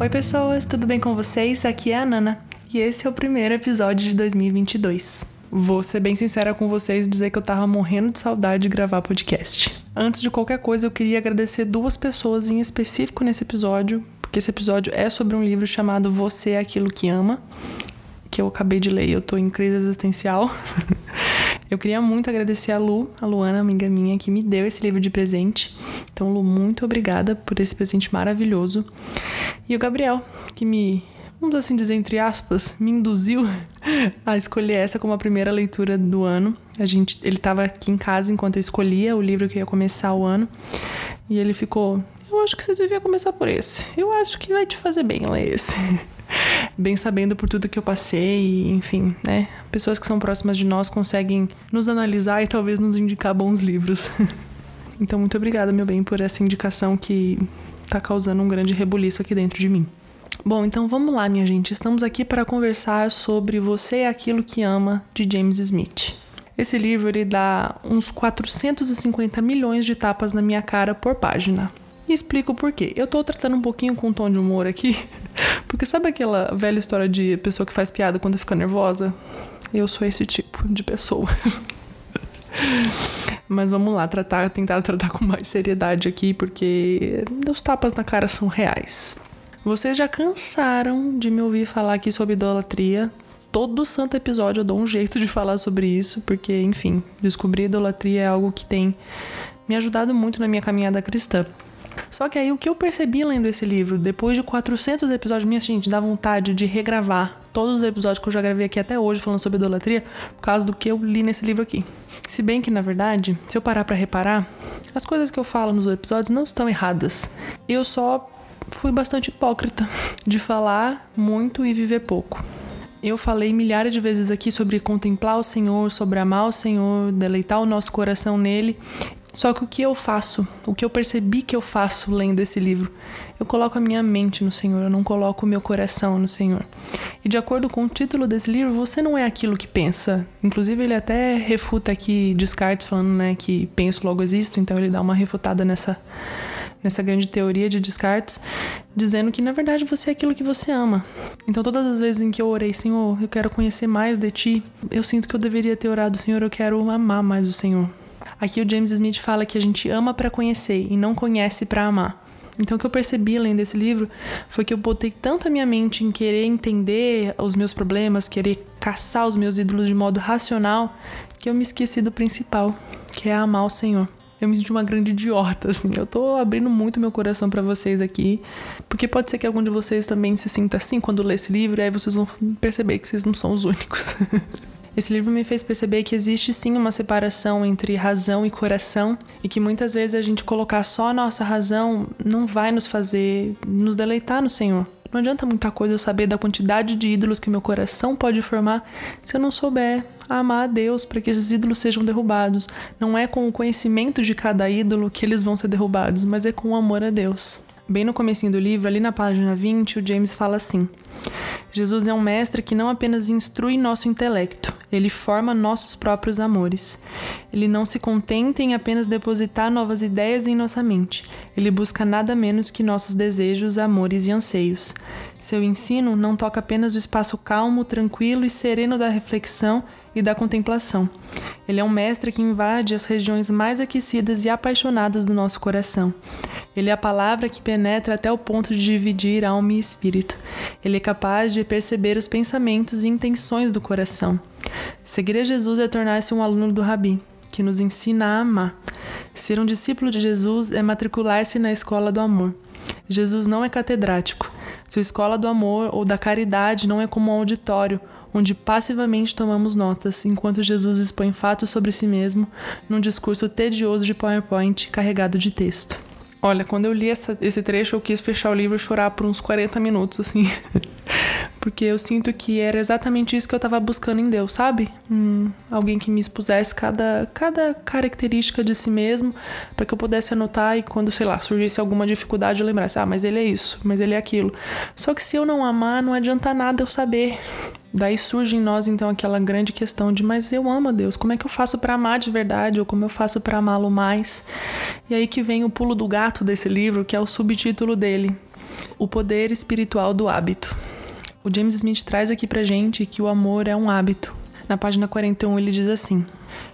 Oi, pessoas, tudo bem com vocês? Aqui é a Nana e esse é o primeiro episódio de 2022. Vou ser bem sincera com vocês e dizer que eu tava morrendo de saudade de gravar podcast. Antes de qualquer coisa, eu queria agradecer duas pessoas em específico nesse episódio, porque esse episódio é sobre um livro chamado Você é Aquilo que Ama, que eu acabei de ler e eu tô em crise existencial. eu queria muito agradecer a Lu, a Luana, amiga minha, que me deu esse livro de presente. Então, Lu, muito obrigada por esse presente maravilhoso. E o Gabriel, que me vamos assim dizer, entre aspas, me induziu a escolher essa como a primeira leitura do ano. A gente, ele estava aqui em casa enquanto eu escolhia o livro que ia começar o ano. E ele ficou, eu acho que você devia começar por esse. Eu acho que vai te fazer bem ler esse. bem sabendo por tudo que eu passei, enfim, né? Pessoas que são próximas de nós conseguem nos analisar e talvez nos indicar bons livros. então, muito obrigada, meu bem, por essa indicação que tá causando um grande rebuliço aqui dentro de mim. Bom, então vamos lá, minha gente. Estamos aqui para conversar sobre Você é Aquilo que Ama, de James Smith. Esse livro ele dá uns 450 milhões de tapas na minha cara por página. E explico por quê. Eu tô tratando um pouquinho com um tom de humor aqui, porque sabe aquela velha história de pessoa que faz piada quando fica nervosa? Eu sou esse tipo de pessoa. Mas vamos lá, tratar, tentar tratar com mais seriedade aqui, porque os tapas na cara são reais. Vocês já cansaram de me ouvir falar aqui sobre idolatria. Todo santo episódio eu dou um jeito de falar sobre isso, porque, enfim, descobrir idolatria é algo que tem me ajudado muito na minha caminhada cristã. Só que aí o que eu percebi lendo esse livro, depois de 400 episódios, minha gente, dá vontade de regravar todos os episódios que eu já gravei aqui até hoje falando sobre idolatria, por causa do que eu li nesse livro aqui. Se bem que, na verdade, se eu parar para reparar, as coisas que eu falo nos episódios não estão erradas. Eu só fui bastante hipócrita de falar muito e viver pouco. Eu falei milhares de vezes aqui sobre contemplar o Senhor, sobre amar o Senhor, deleitar o nosso coração nele. Só que o que eu faço, o que eu percebi que eu faço lendo esse livro, eu coloco a minha mente no Senhor, eu não coloco o meu coração no Senhor. E de acordo com o título desse livro, você não é aquilo que pensa. Inclusive, ele até refuta aqui Descartes, falando né, que penso logo existo, então ele dá uma refutada nessa nessa grande teoria de Descartes, dizendo que na verdade você é aquilo que você ama. Então todas as vezes em que eu orei, Senhor, eu quero conhecer mais de ti, eu sinto que eu deveria ter orado, Senhor, eu quero amar mais o Senhor. Aqui o James Smith fala que a gente ama para conhecer e não conhece para amar. Então, o que eu percebi lendo esse livro foi que eu botei tanto a minha mente em querer entender os meus problemas, querer caçar os meus ídolos de modo racional, que eu me esqueci do principal, que é amar o Senhor eu me senti uma grande idiota, assim. Eu tô abrindo muito meu coração para vocês aqui, porque pode ser que algum de vocês também se sinta assim quando lê esse livro, e aí vocês vão perceber que vocês não são os únicos. Esse livro me fez perceber que existe sim uma separação entre razão e coração e que muitas vezes a gente colocar só a nossa razão não vai nos fazer nos deleitar no Senhor. Não adianta muita coisa eu saber da quantidade de ídolos que meu coração pode formar se eu não souber amar a Deus para que esses ídolos sejam derrubados. Não é com o conhecimento de cada ídolo que eles vão ser derrubados, mas é com o amor a Deus. Bem no comecinho do livro, ali na página 20, o James fala assim: Jesus é um mestre que não apenas instrui nosso intelecto, ele forma nossos próprios amores. Ele não se contenta em apenas depositar novas ideias em nossa mente. Ele busca nada menos que nossos desejos, amores e anseios. Seu ensino não toca apenas o espaço calmo, tranquilo e sereno da reflexão e da contemplação. Ele é um mestre que invade as regiões mais aquecidas e apaixonadas do nosso coração. Ele é a palavra que penetra até o ponto de dividir alma e espírito. Ele é capaz de perceber os pensamentos e intenções do coração. Seguir a Jesus é tornar-se um aluno do Rabi, que nos ensina a amar. Ser um discípulo de Jesus é matricular-se na escola do amor. Jesus não é catedrático. Sua escola do amor ou da caridade não é como um auditório onde passivamente tomamos notas, enquanto Jesus expõe fatos sobre si mesmo num discurso tedioso de PowerPoint carregado de texto. Olha, quando eu li essa, esse trecho, eu quis fechar o livro e chorar por uns 40 minutos, assim. Porque eu sinto que era exatamente isso que eu tava buscando em Deus, sabe? Hum, alguém que me expusesse cada, cada característica de si mesmo, para que eu pudesse anotar e quando, sei lá, surgisse alguma dificuldade, eu lembrasse, ah, mas ele é isso, mas ele é aquilo. Só que se eu não amar, não adianta nada eu saber. Daí surge em nós então aquela grande questão de, mas eu amo a Deus, como é que eu faço para amar de verdade ou como eu faço para amá-lo mais? E aí que vem o pulo do gato desse livro, que é o subtítulo dele, O poder espiritual do hábito. O James Smith traz aqui pra gente que o amor é um hábito. Na página 41 ele diz assim: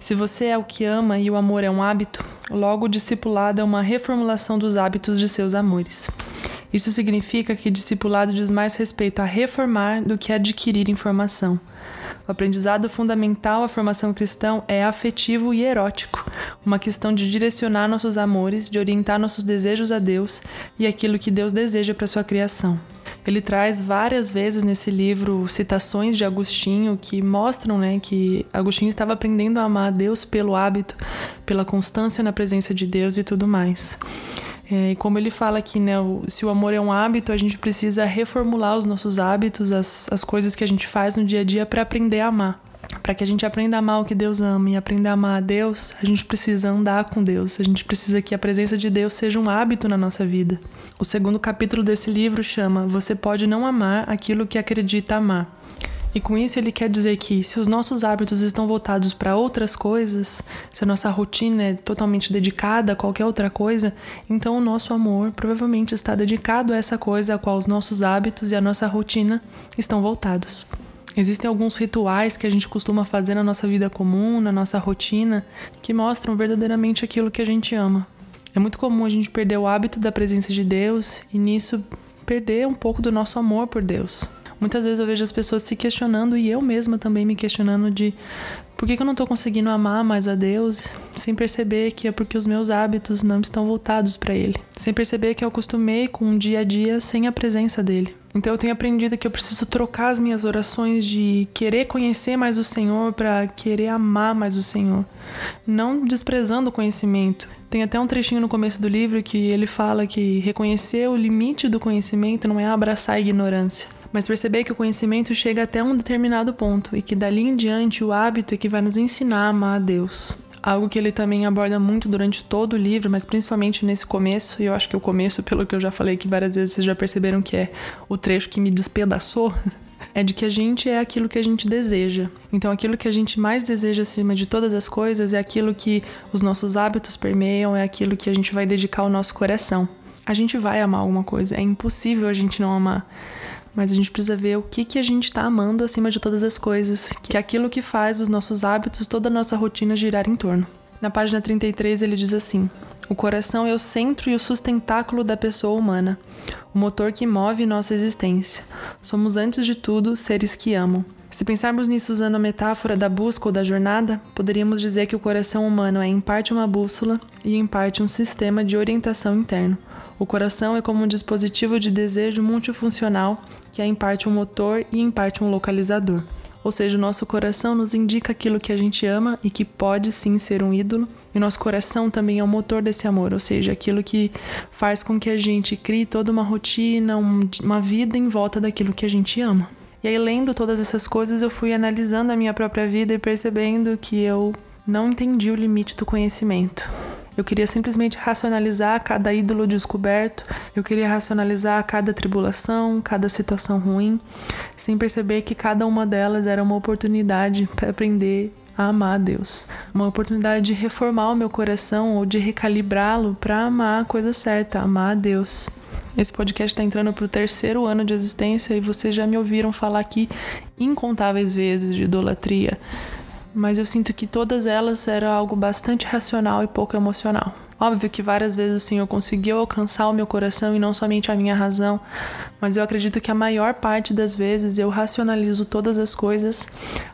Se você é o que ama e o amor é um hábito, logo o discipulado é uma reformulação dos hábitos de seus amores. Isso significa que discipulado diz mais respeito a reformar do que adquirir informação. O aprendizado fundamental à formação cristã é afetivo e erótico, uma questão de direcionar nossos amores, de orientar nossos desejos a Deus e aquilo que Deus deseja para sua criação. Ele traz várias vezes nesse livro citações de Agostinho que mostram né, que Agostinho estava aprendendo a amar a Deus pelo hábito, pela constância na presença de Deus e tudo mais. É, e como ele fala aqui, né, se o amor é um hábito, a gente precisa reformular os nossos hábitos, as, as coisas que a gente faz no dia a dia para aprender a amar. Para que a gente aprenda a amar o que Deus ama e aprenda a amar a Deus, a gente precisa andar com Deus, a gente precisa que a presença de Deus seja um hábito na nossa vida. O segundo capítulo desse livro chama Você pode não amar aquilo que acredita amar. E com isso ele quer dizer que se os nossos hábitos estão voltados para outras coisas, se a nossa rotina é totalmente dedicada a qualquer outra coisa, então o nosso amor provavelmente está dedicado a essa coisa a qual os nossos hábitos e a nossa rotina estão voltados. Existem alguns rituais que a gente costuma fazer na nossa vida comum, na nossa rotina, que mostram verdadeiramente aquilo que a gente ama. É muito comum a gente perder o hábito da presença de Deus e nisso perder um pouco do nosso amor por Deus. Muitas vezes eu vejo as pessoas se questionando e eu mesma também me questionando de por que, eu não estou conseguindo amar mais a Deus sem perceber que é porque os meus hábitos não estão voltados para Ele, sem perceber que eu acostumei com um dia a dia sem a presença dele. Então eu tenho aprendido que eu preciso trocar as minhas orações de querer conhecer mais o Senhor para querer amar mais o Senhor, não desprezando o conhecimento. Tem até um trechinho no começo do livro que ele fala que reconhecer o limite do conhecimento não é abraçar a ignorância mas perceber que o conhecimento chega até um determinado ponto e que dali em diante o hábito é que vai nos ensinar a amar a Deus. Algo que ele também aborda muito durante todo o livro, mas principalmente nesse começo, e eu acho que o começo, pelo que eu já falei que várias vezes vocês já perceberam que é o trecho que me despedaçou, é de que a gente é aquilo que a gente deseja. Então, aquilo que a gente mais deseja acima de todas as coisas é aquilo que os nossos hábitos permeiam, é aquilo que a gente vai dedicar o nosso coração. A gente vai amar alguma coisa, é impossível a gente não amar mas a gente precisa ver o que, que a gente está amando acima de todas as coisas, que é aquilo que faz os nossos hábitos, toda a nossa rotina girar em torno. Na página 33 ele diz assim: O coração é o centro e o sustentáculo da pessoa humana, o motor que move nossa existência. Somos, antes de tudo, seres que amam. Se pensarmos nisso usando a metáfora da busca ou da jornada, poderíamos dizer que o coração humano é em parte uma bússola e em parte um sistema de orientação interno. O coração é como um dispositivo de desejo multifuncional que é em parte um motor e em parte um localizador. Ou seja, o nosso coração nos indica aquilo que a gente ama e que pode sim ser um ídolo. E nosso coração também é o motor desse amor, ou seja, aquilo que faz com que a gente crie toda uma rotina, um, uma vida em volta daquilo que a gente ama. E aí, lendo todas essas coisas, eu fui analisando a minha própria vida e percebendo que eu não entendi o limite do conhecimento. Eu queria simplesmente racionalizar cada ídolo descoberto, eu queria racionalizar cada tribulação, cada situação ruim, sem perceber que cada uma delas era uma oportunidade para aprender a amar a Deus, uma oportunidade de reformar o meu coração ou de recalibrá-lo para amar a coisa certa, amar a Deus. Esse podcast está entrando para o terceiro ano de existência e vocês já me ouviram falar aqui incontáveis vezes de idolatria, mas eu sinto que todas elas eram algo bastante racional e pouco emocional. Óbvio que várias vezes o Senhor conseguiu alcançar o meu coração e não somente a minha razão, mas eu acredito que a maior parte das vezes eu racionalizo todas as coisas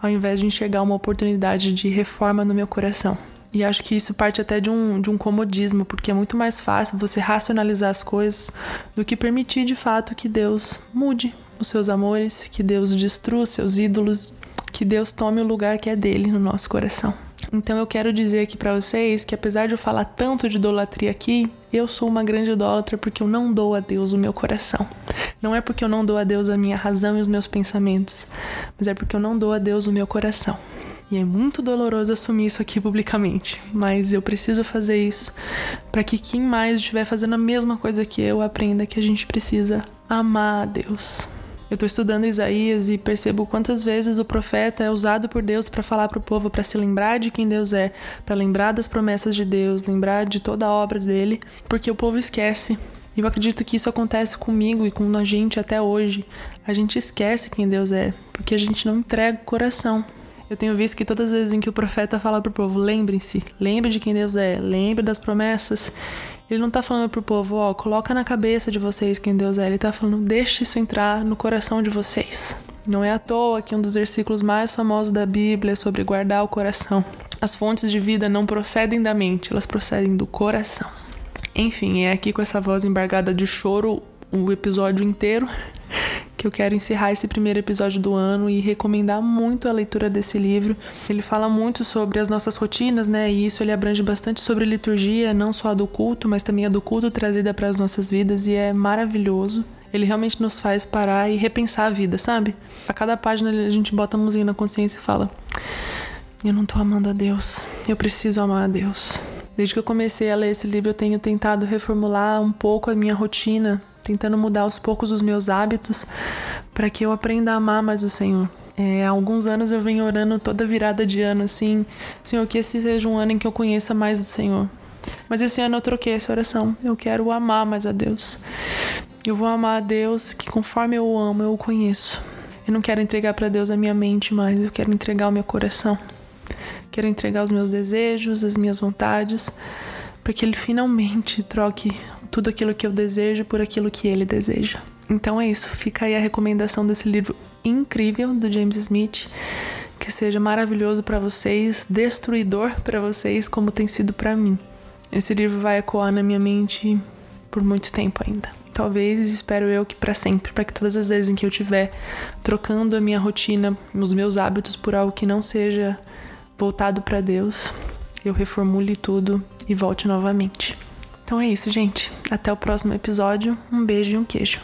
ao invés de enxergar uma oportunidade de reforma no meu coração. E acho que isso parte até de um, de um comodismo, porque é muito mais fácil você racionalizar as coisas do que permitir de fato que Deus mude os seus amores, que Deus destrua seus ídolos, que Deus tome o lugar que é dele no nosso coração. Então eu quero dizer aqui para vocês que apesar de eu falar tanto de idolatria aqui, eu sou uma grande idólatra porque eu não dou a Deus o meu coração. Não é porque eu não dou a Deus a minha razão e os meus pensamentos, mas é porque eu não dou a Deus o meu coração. E é muito doloroso assumir isso aqui publicamente, mas eu preciso fazer isso para que quem mais estiver fazendo a mesma coisa que eu aprenda que a gente precisa amar a Deus. Eu estou estudando Isaías e percebo quantas vezes o profeta é usado por Deus para falar para o povo para se lembrar de quem Deus é, para lembrar das promessas de Deus, lembrar de toda a obra dele, porque o povo esquece. E eu acredito que isso acontece comigo e com a gente até hoje. A gente esquece quem Deus é, porque a gente não entrega o coração. Eu tenho visto que todas as vezes em que o profeta fala pro povo, lembrem-se, lembre de quem Deus é, lembre das promessas. Ele não tá falando pro povo, ó, coloca na cabeça de vocês quem Deus é. Ele tá falando, deixe isso entrar no coração de vocês. Não é à toa que um dos versículos mais famosos da Bíblia é sobre guardar o coração. As fontes de vida não procedem da mente, elas procedem do coração. Enfim, é aqui com essa voz embargada de choro o episódio inteiro que eu quero encerrar esse primeiro episódio do ano e recomendar muito a leitura desse livro. Ele fala muito sobre as nossas rotinas, né? E isso ele abrange bastante sobre liturgia, não só a do culto, mas também a do culto trazida para as nossas vidas e é maravilhoso. Ele realmente nos faz parar e repensar a vida, sabe? A cada página a gente bota a mãozinha na consciência e fala: Eu não tô amando a Deus, eu preciso amar a Deus. Desde que eu comecei a ler esse livro, eu tenho tentado reformular um pouco a minha rotina tentando mudar aos poucos os meus hábitos para que eu aprenda a amar mais o Senhor. É, há alguns anos eu venho orando toda virada de ano assim, Senhor, que esse seja um ano em que eu conheça mais o Senhor. Mas esse ano eu troquei essa oração. Eu quero amar mais a Deus. Eu vou amar a Deus que conforme eu o amo, eu o conheço. Eu não quero entregar para Deus a minha mente mais, eu quero entregar o meu coração. Quero entregar os meus desejos, as minhas vontades, para que ele finalmente troque tudo aquilo que eu desejo por aquilo que ele deseja. Então é isso, fica aí a recomendação desse livro incrível do James Smith, que seja maravilhoso para vocês, destruidor para vocês, como tem sido para mim. Esse livro vai ecoar na minha mente por muito tempo ainda. Talvez, espero eu que para sempre, para que todas as vezes em que eu estiver trocando a minha rotina, os meus hábitos por algo que não seja voltado para Deus, eu reformule tudo e volte novamente. Então é isso, gente. Até o próximo episódio. Um beijo e um queijo.